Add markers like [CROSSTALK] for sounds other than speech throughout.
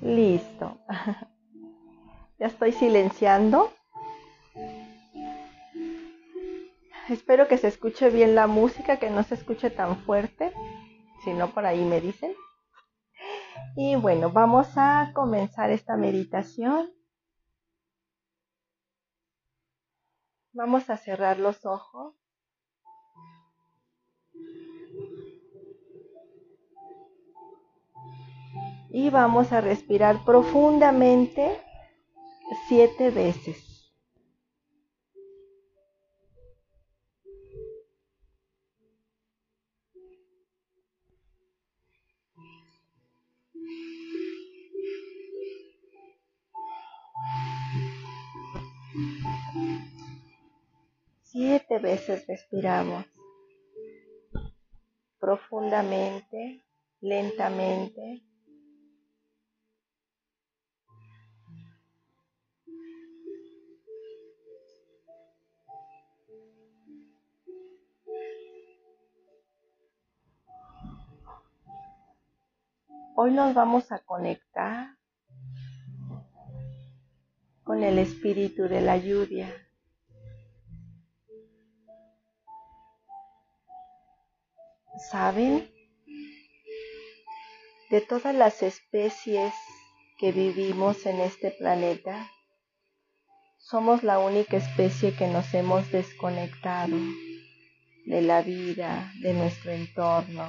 Listo. [LAUGHS] Ya estoy silenciando. Espero que se escuche bien la música, que no se escuche tan fuerte. Si no, por ahí me dicen. Y bueno, vamos a comenzar esta meditación. Vamos a cerrar los ojos. Y vamos a respirar profundamente siete veces. Siete veces respiramos profundamente, lentamente. Hoy nos vamos a conectar con el espíritu de la lluvia. ¿Saben? De todas las especies que vivimos en este planeta, somos la única especie que nos hemos desconectado de la vida, de nuestro entorno,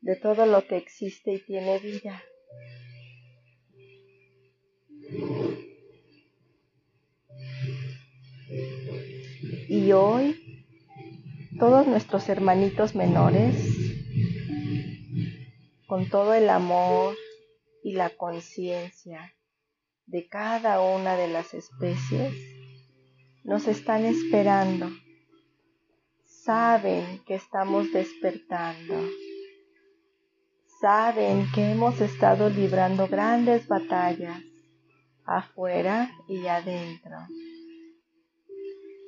de todo lo que existe y tiene vida. Y hoy todos nuestros hermanitos menores, con todo el amor y la conciencia de cada una de las especies, nos están esperando. Saben que estamos despertando. Saben que hemos estado librando grandes batallas afuera y adentro.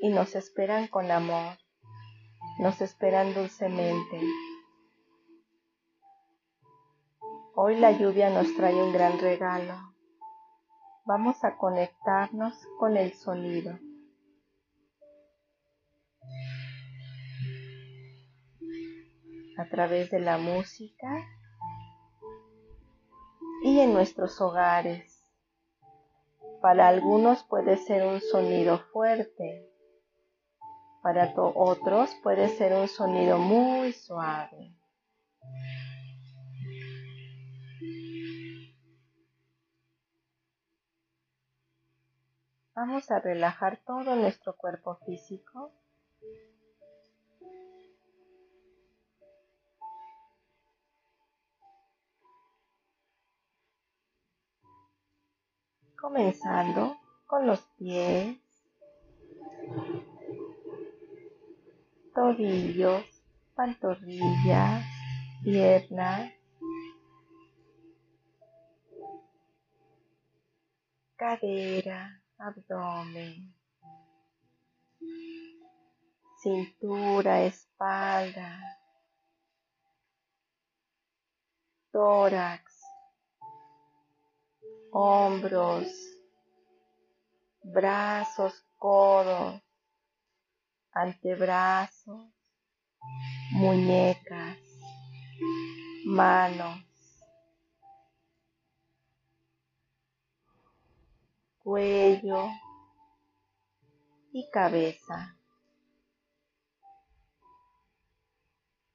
Y nos esperan con amor nos esperan dulcemente. Hoy la lluvia nos trae un gran regalo. Vamos a conectarnos con el sonido. A través de la música y en nuestros hogares. Para algunos puede ser un sonido fuerte, para otros puede ser un sonido muy suave. Vamos a relajar todo nuestro cuerpo físico. Comenzando con los pies, tobillos, pantorrillas, piernas, cadera, abdomen, cintura, espalda, tórax, hombros, brazos, codos, antebrazos, muñecas, manos, cuello y cabeza.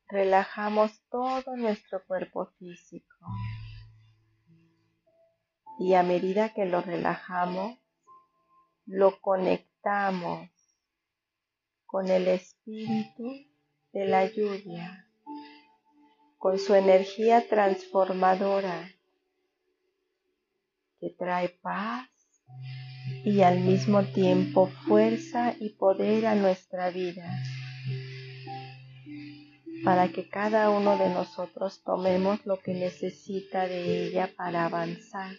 Relajamos todo nuestro cuerpo físico y a medida que lo relajamos, lo conectamos con el espíritu de la lluvia, con su energía transformadora que trae paz y al mismo tiempo fuerza y poder a nuestra vida para que cada uno de nosotros tomemos lo que necesita de ella para avanzar.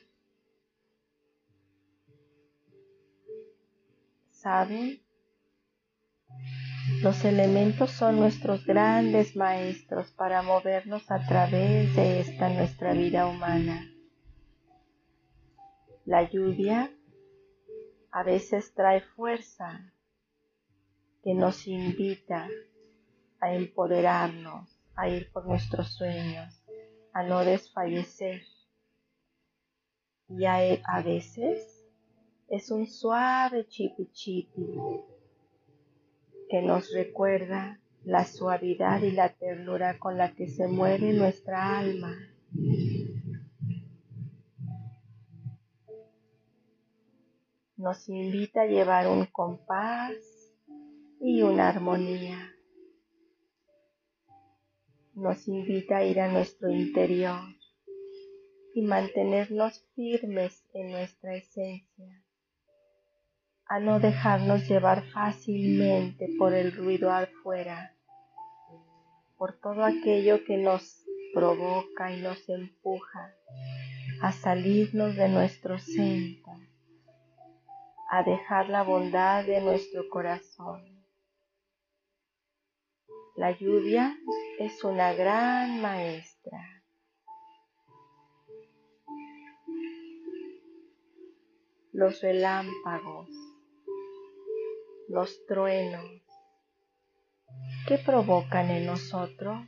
¿Saben? Los elementos son nuestros grandes maestros para movernos a través de esta nuestra vida humana. La lluvia a veces trae fuerza que nos invita a empoderarnos, a ir por nuestros sueños, a no desfallecer. Y a, veces es un suave chipi chipi que nos recuerda la suavidad y la ternura con la que se mueve nuestra alma. Nos invita a llevar un compás y una armonía. Nos invita a ir a nuestro interior y mantenernos firmes en nuestra esencia, a no dejarnos llevar fácilmente por el ruido afuera, por todo aquello que nos provoca y nos empuja a salirnos de nuestro centro, a dejar la bondad de nuestro corazón la lluvia es una gran maestra. Los relámpagos, los truenos, ¿qué provocan en nosotros?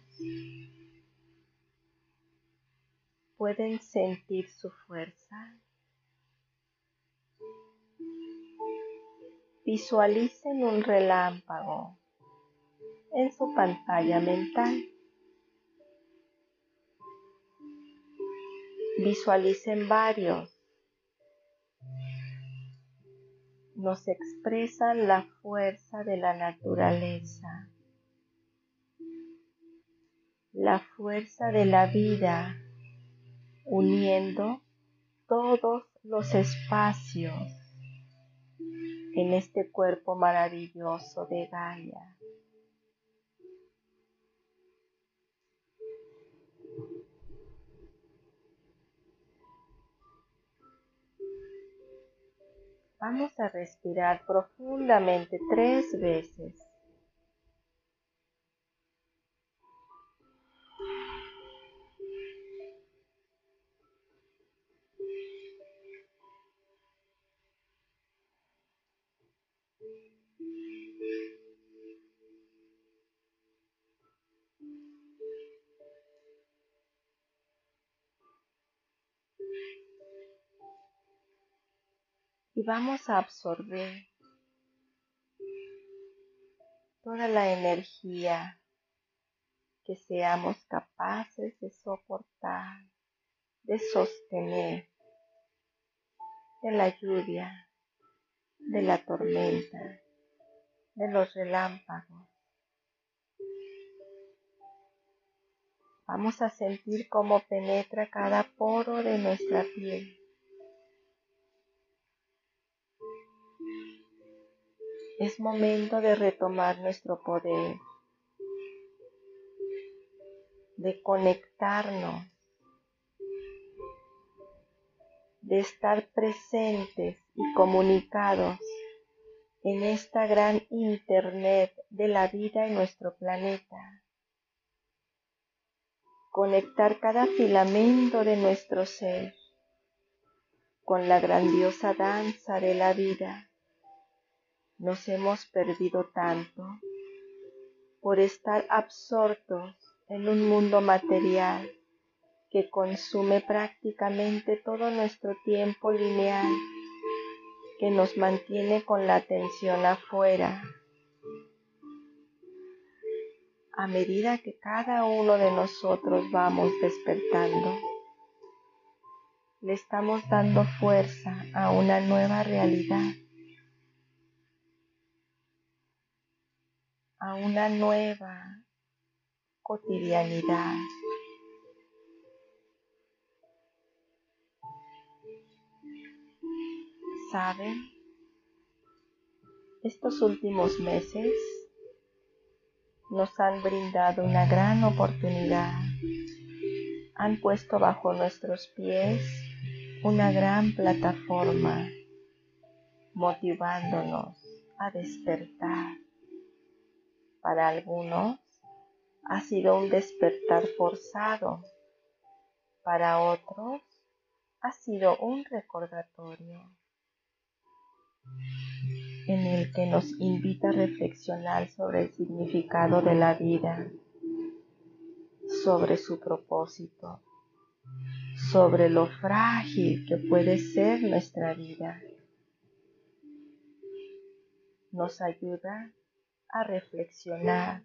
¿Pueden sentir su fuerza? Visualicen un relámpago en su pantalla mental. Visualicen varios. Nos expresan la fuerza de la naturaleza, la fuerza de la vida, uniendo todos los espacios en este cuerpo maravilloso de Gaia. Vamos a respirar profundamente tres veces. Y vamos a absorber toda la energía que seamos capaces de soportar, de sostener, de la lluvia, de la tormenta, de los relámpagos. Vamos a sentir cómo penetra cada poro de nuestra piel Es momento de retomar nuestro poder, de conectarnos, de estar presentes y comunicados en esta gran Internet de la vida en nuestro planeta. Conectar cada filamento de nuestro ser con la grandiosa danza de la vida nos hemos perdido tanto por estar absortos en un mundo material que consume prácticamente todo nuestro tiempo lineal, que nos mantiene con la atención afuera. A medida que cada uno de nosotros vamos despertando, le estamos dando fuerza a una nueva realidad a una nueva cotidianidad. ¿Saben? Estos últimos meses nos han brindado una gran oportunidad. Han puesto bajo nuestros pies una gran plataforma, motivándonos a despertar para algunos ha sido un despertar forzado, para otros ha sido un recordatorio en el que nos invita a reflexionar sobre el significado de la vida, sobre su propósito, sobre lo frágil que puede ser nuestra vida. Nos ayuda a reflexionar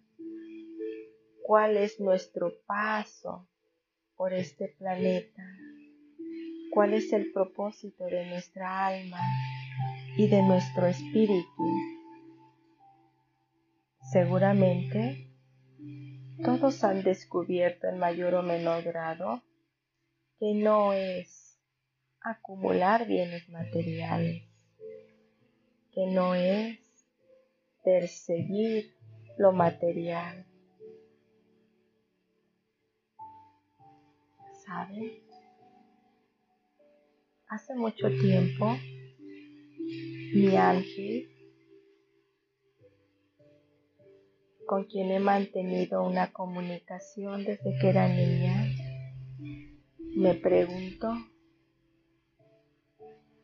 cuál es nuestro paso por este planeta, cuál es el propósito de nuestra alma y de nuestro espíritu. Seguramente todos han descubierto en mayor o menor grado que no es acumular bienes materiales, que no es perseguir lo material. ¿Sabe? Hace mucho tiempo mi ángel, con quien he mantenido una comunicación desde que era niña, me preguntó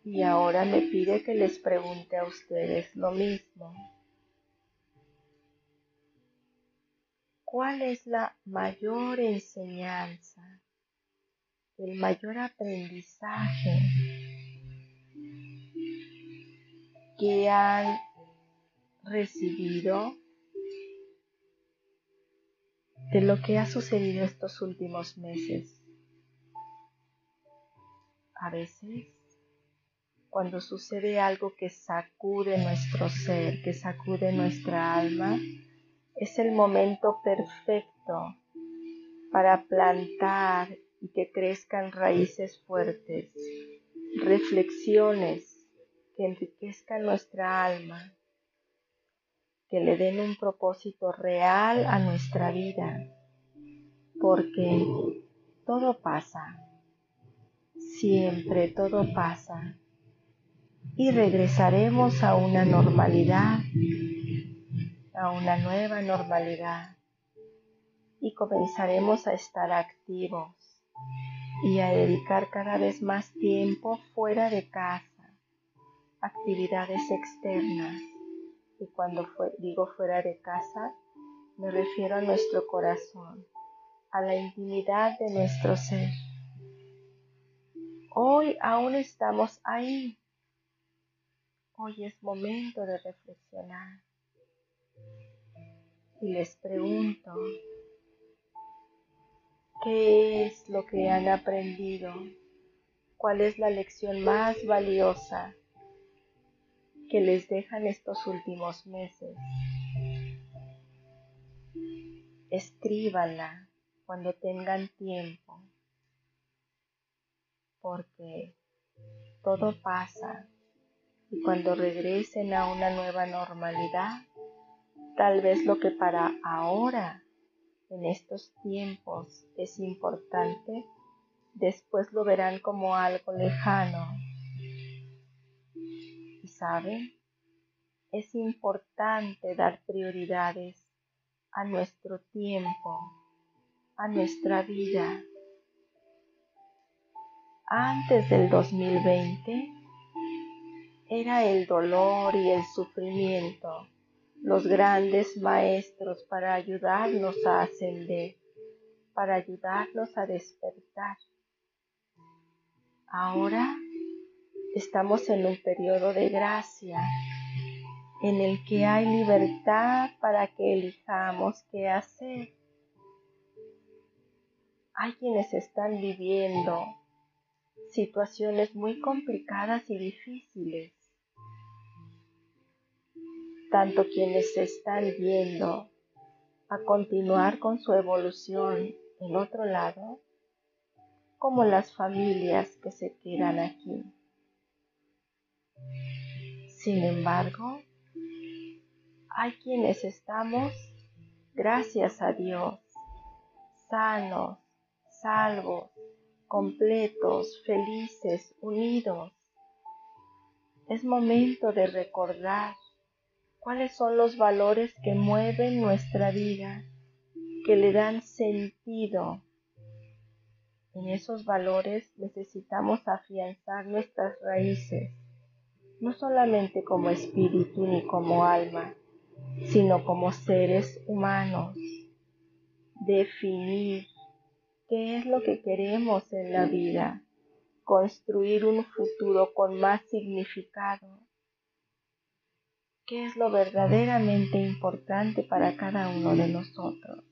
y ahora me pide que les pregunte a ustedes lo mismo. ¿Cuál es la mayor enseñanza, el mayor aprendizaje que han recibido de lo que ha sucedido estos últimos meses. A veces, cuando sucede algo que sacude nuestro ser, que sacude nuestra alma, es el momento perfecto para plantar y que crezcan raíces fuertes, reflexiones que enriquezcan nuestra alma, que le den un propósito real a nuestra vida, porque todo pasa, siempre todo pasa, y regresaremos a una normalidad, a una nueva normalidad, y comenzaremos a estar activos y a dedicar cada vez más tiempo fuera de casa actividades externas. Y cuando digo fuera de casa, me refiero a nuestro corazón, a la intimidad de nuestro ser. Hoy aún estamos ahí. Hoy es momento de reflexionar. Y les pregunto, ¿qué es lo que han aprendido? ¿Cuál es la lección más valiosa que les dejan estos últimos meses. Escríbanla cuando tengan tiempo, porque todo pasa y cuando regresen a una nueva normalidad, tal vez lo que para ahora, en estos tiempos, es importante, después lo verán como algo lejano saben, es importante dar prioridades a nuestro tiempo, a nuestra vida. Antes del 2020 era el dolor y el sufrimiento los grandes maestros para ayudarnos a ascender, para ayudarnos a despertar. Ahora Estamos en un periodo de gracia en el que hay libertad para que elijamos qué hacer. Hay quienes están viviendo situaciones muy complicadas y difíciles, tanto quienes se están viendo a continuar con su evolución en otro lado, como las familias que se quedan aquí. Sin embargo, hay quienes estamos, gracias a Dios, sanos, salvos, completos, felices, unidos. Es momento de recordar cuáles son los valores que mueven nuestra vida, que le dan sentido En esos valores necesitamos afianzar nuestras raíces, no solamente como espíritu ni como alma, sino como seres humanos. Definir qué es lo que queremos en la vida, construir un futuro con más significado, qué es lo verdaderamente importante para cada uno de nosotros.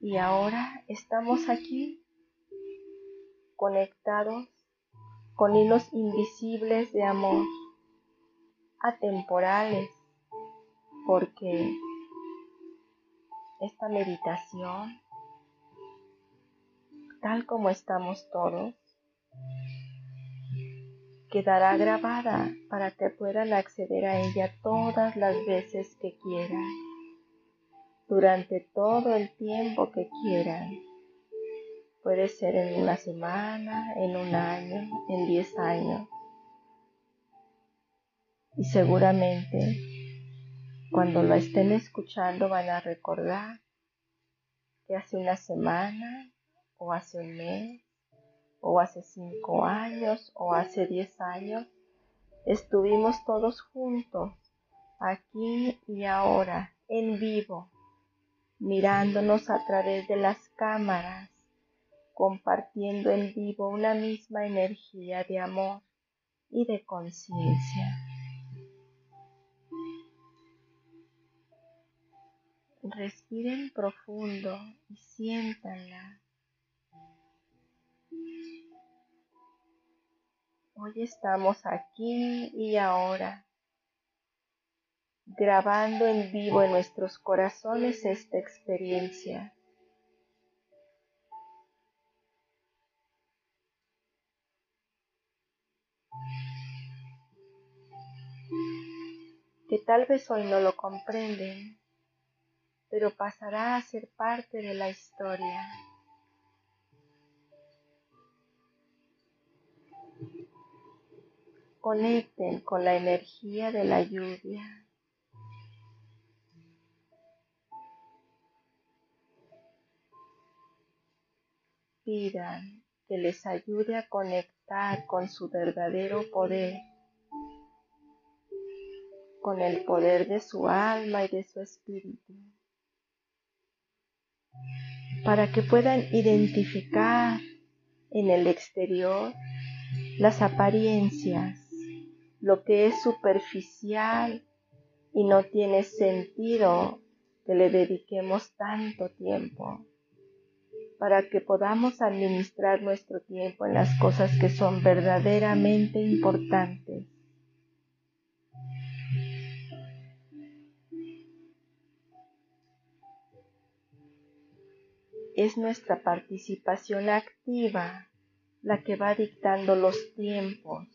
Y ahora estamos aquí conectados con hilos invisibles de amor, atemporales, porque esta meditación, tal como estamos todos, quedará grabada para que puedan acceder a ella todas las veces que quieran durante todo el tiempo que quieran. Puede ser en una semana, en un año, en diez años. Y seguramente cuando lo estén escuchando van a recordar que hace una semana o hace un mes o hace cinco años o hace diez años estuvimos todos juntos aquí y ahora en vivo mirándonos a través de las cámaras, compartiendo en vivo una misma energía de amor y de conciencia. Respiren profundo y siéntanla. Hoy estamos aquí y ahora grabando en vivo en nuestros corazones esta experiencia. que tal vez hoy no lo comprenden, pero pasará a ser parte de la historia. Conecten con la energía de la lluvia. pidan que les ayude a conectar con su verdadero poder, con el poder de su alma y de su espíritu, para que puedan identificar en el exterior las apariencias, lo que es superficial y no tiene sentido que le dediquemos tanto tiempo para que podamos administrar nuestro tiempo en las cosas que son verdaderamente importantes. Es nuestra participación activa la que va dictando los tiempos.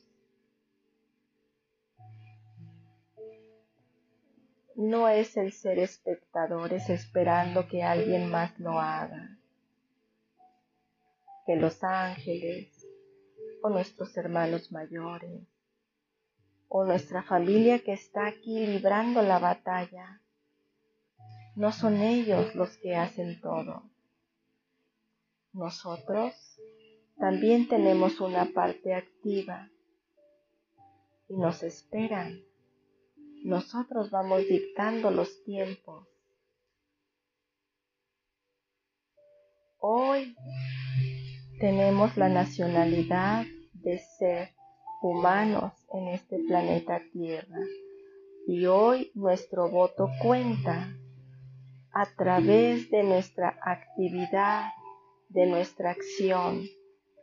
No es el ser espectadores esperando que alguien más lo haga que los ángeles o nuestros hermanos mayores o nuestra familia que está aquí librando la batalla. No son ellos los que hacen todo. Nosotros también tenemos una parte activa y nos esperan. Nosotros vamos dictando los tiempos. Hoy tenemos la nacionalidad de ser humanos en este planeta Tierra. Y hoy nuestro voto cuenta a través de nuestra actividad, de nuestra acción,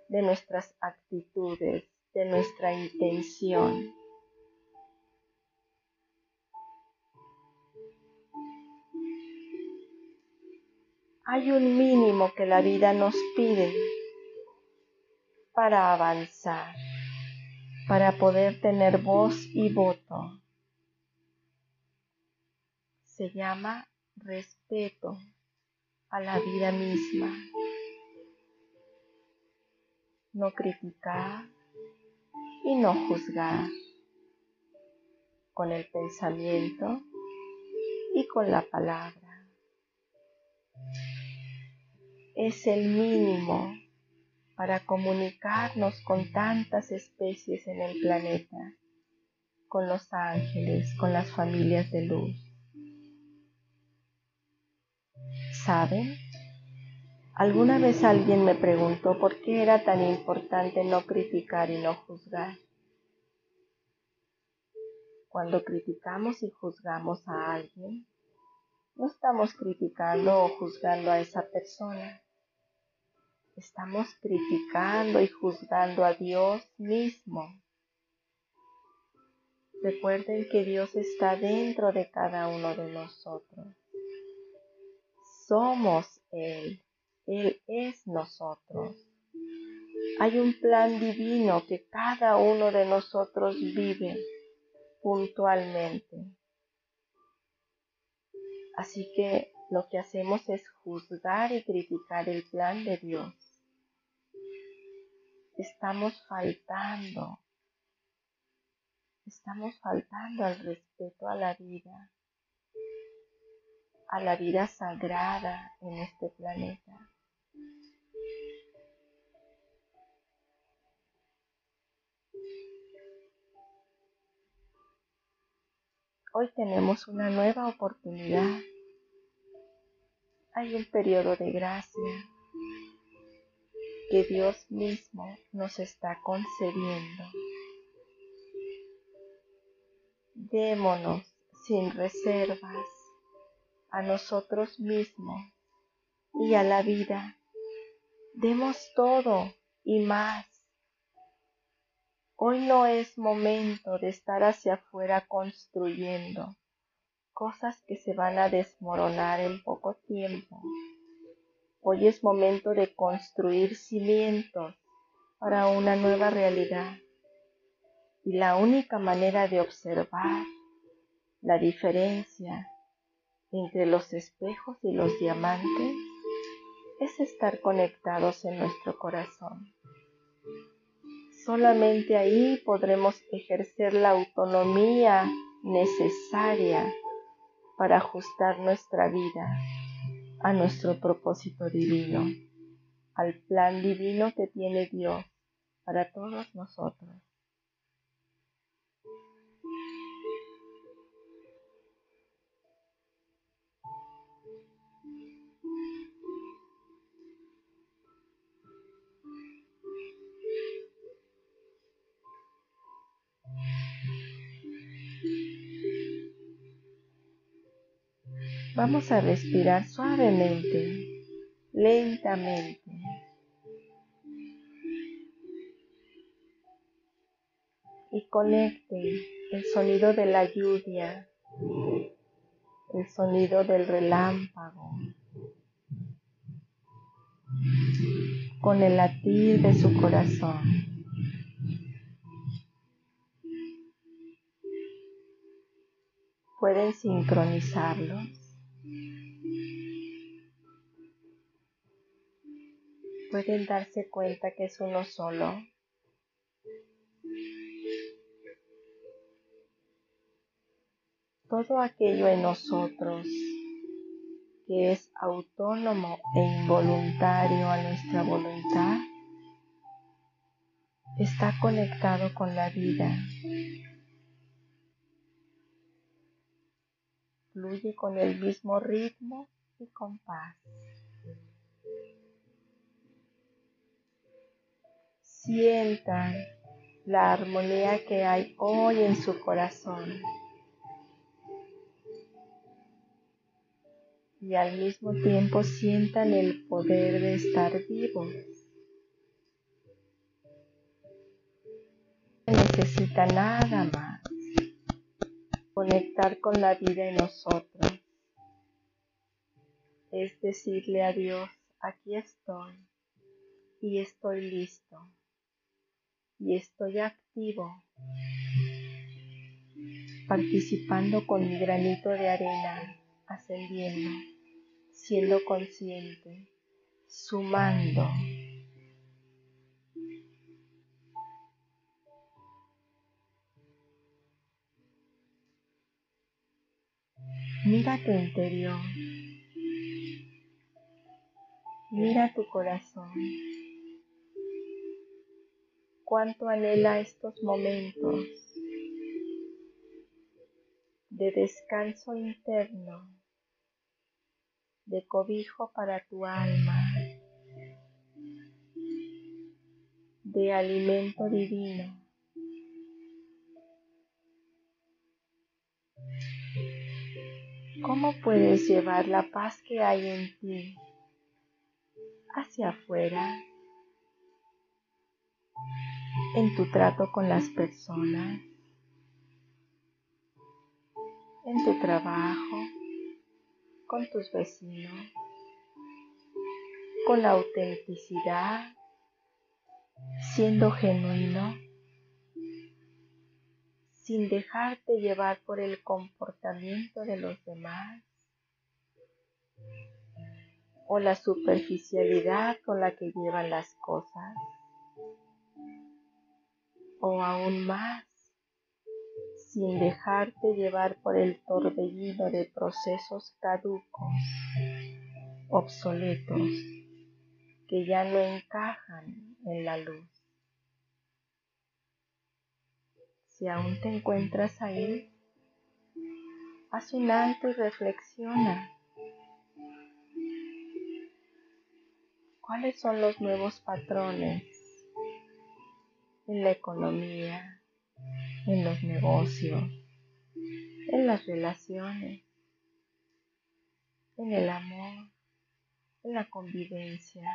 de nuestras actitudes, de nuestra intención. Hay un mínimo que la vida nos pide para avanzar, para poder tener voz y voto. Se llama respeto a la vida misma. No criticar y no juzgar. con el pensamiento y con la palabra. Es el mínimo para comunicarnos con tantas especies en el planeta, con los ángeles, con las familias de luz. ¿Saben? Alguna vez alguien me preguntó por qué era tan importante no criticar y no juzgar. Cuando criticamos y juzgamos a alguien, no estamos criticando o juzgando a esa persona. Estamos criticando y juzgando a Dios mismo. Recuerden que Dios está dentro de cada uno de nosotros somos Él, Él es nosotros. Hay un plan divino que cada uno de nosotros vive puntualmente. Así que lo que hacemos es juzgar y criticar el plan de Dios. Estamos faltando, estamos faltando al respeto a la vida, a la vida sagrada en este planeta. Hoy tenemos una nueva oportunidad. Hay un periodo de gracia que Dios mismo nos está concediendo. Démonos sin reservas a nosotros mismos y a la vida. Demos todo y más. Hoy no es momento de estar hacia afuera construyendo cosas que se van a desmoronar en poco tiempo. Hoy es momento de construir cimientos para una nueva realidad. Y la única manera de observar la diferencia entre los espejos y los diamantes es estar conectados en nuestro corazón. Solamente ahí podremos ejercer la autonomía necesaria para ajustar nuestra vida a nuestro propósito divino, al plan divino que tiene Dios para todos nosotros. Vamos a respirar suavemente, lentamente. Y conecte el sonido de la lluvia, el sonido del relámpago, con el latir de su corazón. pueden sincronizarlos. Pueden darse cuenta que es uno solo. Todo aquello en nosotros que es autónomo e involuntario a nuestra voluntad está conectado con la vida. Fluye con el mismo ritmo y con sientan la armonía que hay hoy en su corazón. Y al mismo tiempo sientan el poder de estar vivos. No necesita nada más. Conectar con la vida en nosotros. Es decirle a Dios, aquí estoy y estoy listo y estoy activo, participando con mi granito de arena, ascendiendo, siendo consciente, sumando. Mira tu interior. Mira tu corazón. Cuánto anhela estos momentos de descanso interno, de cobijo para tu alma, de alimento divino. ¿Cómo puedes llevar la paz que hay en ti hacia afuera? En tu trato con las personas, en tu trabajo, con tus vecinos, con la autenticidad, siendo genuino, sin dejarte llevar por el comportamiento de los demás o la superficialidad con la que llevan las cosas o aún más sin dejarte llevar por el torbellino de procesos caducos, obsoletos, que ya no encajan en la luz. Si aún te encuentras ahí, haz un alto y reflexiona. ¿Cuáles son los nuevos patrones en la economía, en los negocios, en las relaciones, en el amor, en la convivencia,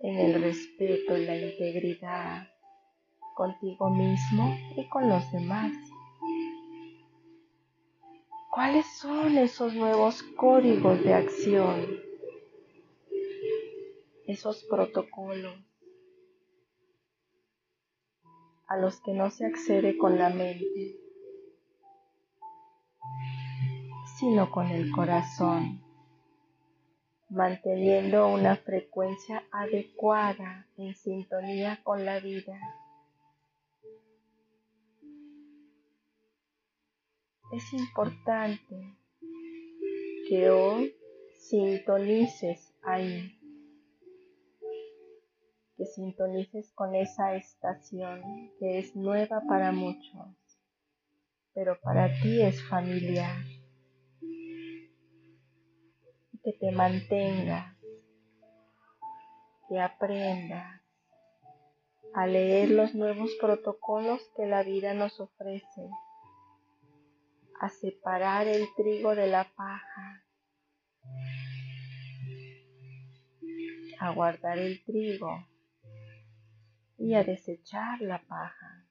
en el respeto y la integridad contigo mismo y con los demás. ¿Cuáles son esos nuevos códigos de acción? Esos protocolos a los que no se accede con la mente, sino con el corazón, manteniendo una frecuencia adecuada en sintonía con la vida. Es importante que hoy sintonices ahí que sintonices con esa estación que es nueva para muchos, pero para ti es familiar. Que te mantengas, que aprendas a leer los nuevos protocolos que la vida nos ofrece, a separar el trigo de la paja, a guardar el trigo y a desechar la paja.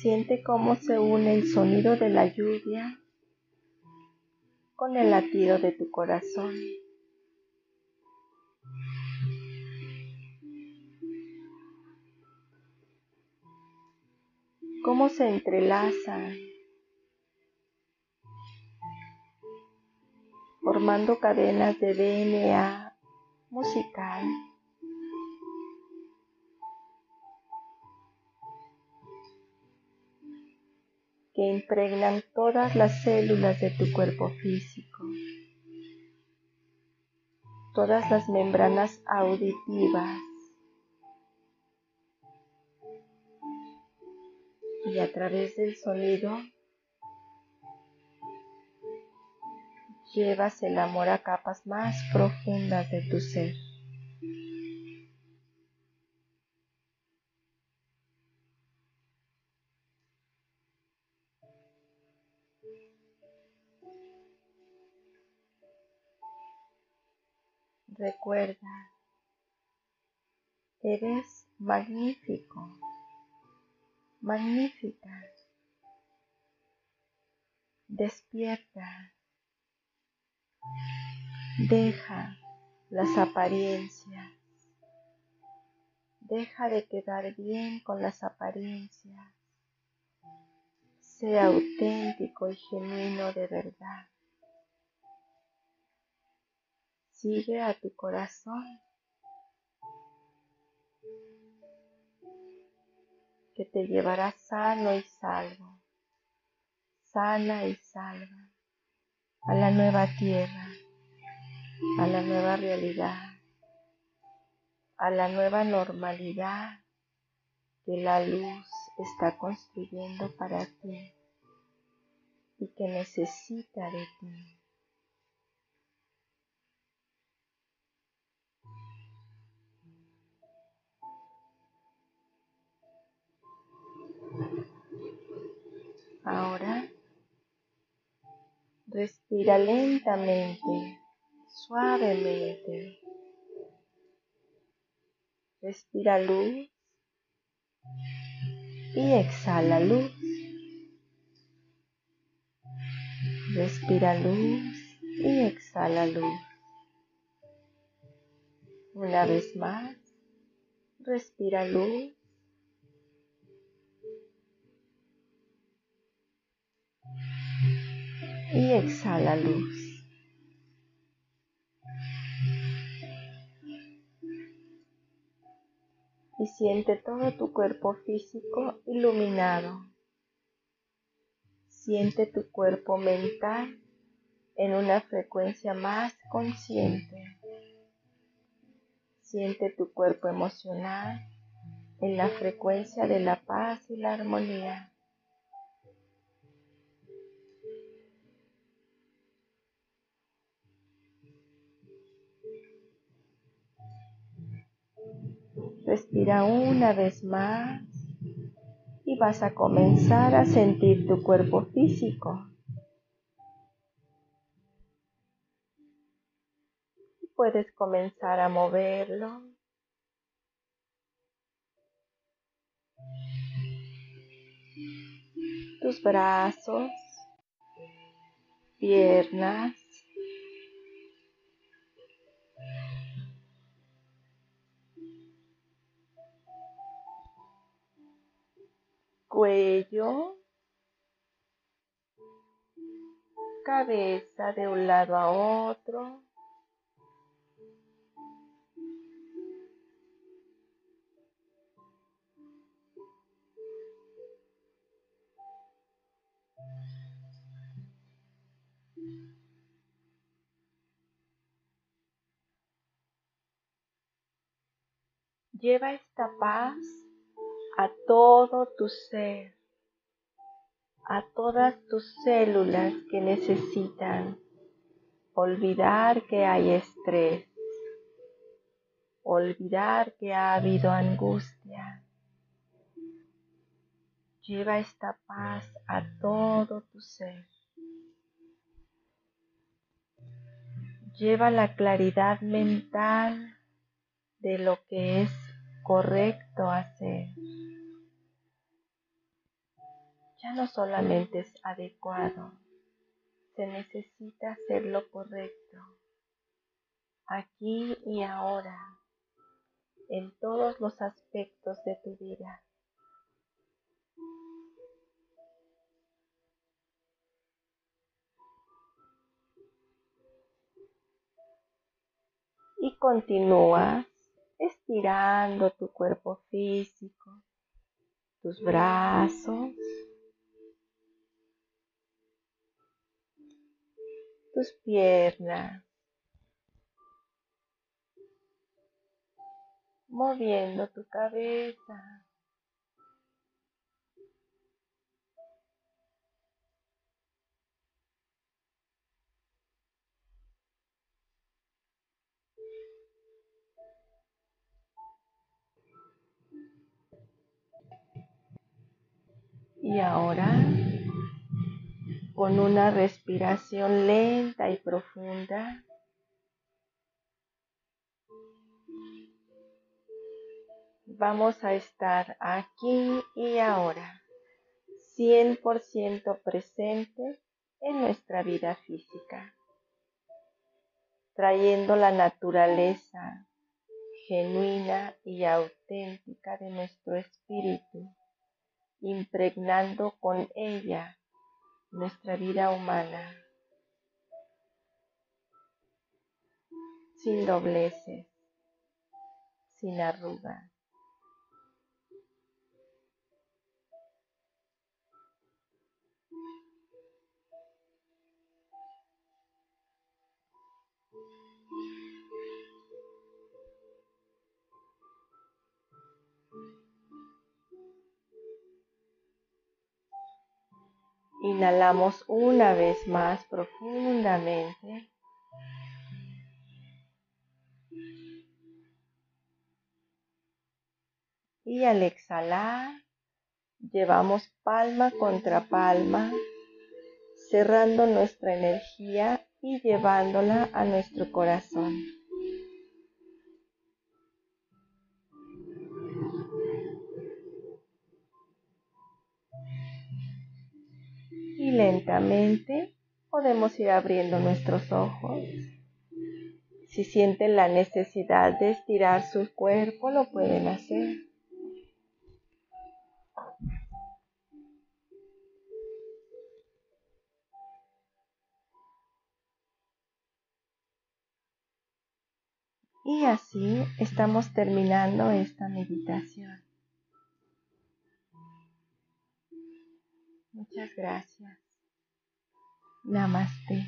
Siente cómo se une el sonido de la lluvia con el latido de tu corazón. Cómo se entrelazan, formando cadenas de DNA musical. Que impregnan todas las células de tu cuerpo físico, todas las membranas auditivas y a través del sonido llevas el amor a capas más profundas de tu ser. Recuerda, eres magnífico, magnífica. Despierta. Deja las apariencias. Deja de quedar bien con las apariencias. Sea auténtico y genuino de verdad. Sigue a tu corazón. que te llevará sano y salvo, sana y salva, a la nueva tierra, a la nueva realidad a la nueva normalidad que la luz está construyendo para ti y que necesita de ti. Ahora respira lentamente, suavemente Respira luz y exhala luz. Respira luz y exhala luz. Una vez más, respira luz. Y exhala luz. y siente todo tu cuerpo físico iluminado. Siente tu cuerpo mental en una frecuencia más consciente. Siente tu cuerpo emocional en la frecuencia de la paz y la armonía. Respira una vez más y vas a comenzar a sentir tu cuerpo físico. Puedes comenzar a moverlo. Tus brazos, piernas, cuello, cabeza de un lado a otro. Lleva esta paz a todo tu ser, a todas tus células que necesitan olvidar que hay estrés, olvidar que ha habido angustia. Lleva esta paz a todo tu ser. Lleva la claridad mental de lo que es correcto hacer. Ya no solamente es adecuado, se necesita hacer lo correcto, aquí y ahora, en todos los aspectos de tu vida. Y continúa estirando tu cuerpo físico, tus brazos, tus piernas, moviendo tu cabeza. Y ahora, con una respiración lenta y profunda, vamos a estar aquí y ahora, 100% presentes en nuestra vida física, trayendo la naturaleza genuina y auténtica de nuestro espíritu, impregnando con ella nuestra vida humana, sin dobleces, sin arrugas. Inhalamos una vez más profundamente. Y al exhalar, llevamos palma contra palma, cerrando nuestra energía y llevándola a nuestro corazón. Lentamente podemos ir abriendo nuestros ojos. Si sienten la necesidad de estirar su cuerpo, lo pueden hacer. Y así estamos terminando esta meditación. Muchas gracias. Namaste.